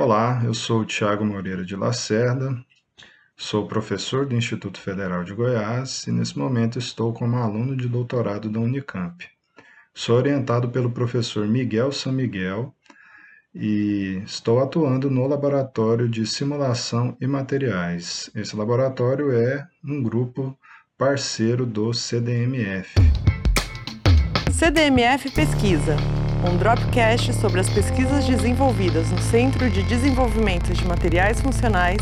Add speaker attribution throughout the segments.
Speaker 1: Olá, eu sou o Tiago Moreira de Lacerda, sou professor do Instituto Federal de Goiás e nesse momento estou como aluno de doutorado da Unicamp. Sou orientado pelo professor Miguel San Miguel e estou atuando no Laboratório de Simulação e Materiais. Esse laboratório é um grupo parceiro do CDMF.
Speaker 2: CDMF Pesquisa, um Dropcast sobre as pesquisas desenvolvidas no Centro de Desenvolvimento de Materiais Funcionais,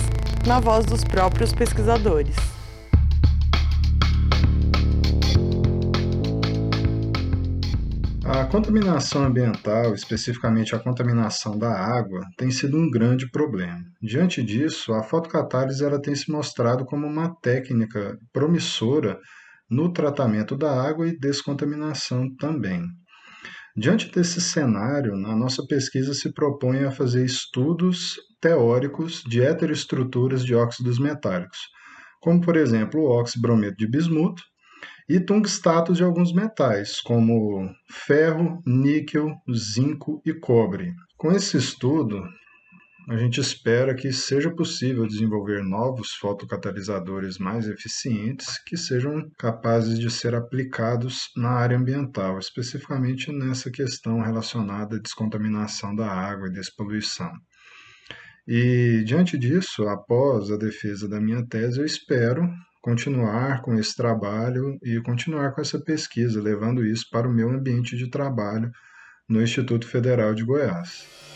Speaker 2: na voz dos próprios pesquisadores.
Speaker 1: A contaminação ambiental, especificamente a contaminação da água, tem sido um grande problema. Diante disso, a fotocatálise ela tem se mostrado como uma técnica promissora no tratamento da água e descontaminação também. Diante desse cenário, a nossa pesquisa se propõe a fazer estudos teóricos de heteroestruturas de óxidos metálicos, como, por exemplo, o óxido brometo de bismuto e tungstatos de alguns metais, como ferro, níquel, zinco e cobre. Com esse estudo, a gente espera que seja possível desenvolver novos fotocatalisadores mais eficientes que sejam capazes de ser aplicados na área ambiental, especificamente nessa questão relacionada à descontaminação da água e despoluição. E diante disso, após a defesa da minha tese, eu espero continuar com esse trabalho e continuar com essa pesquisa, levando isso para o meu ambiente de trabalho no Instituto Federal de Goiás.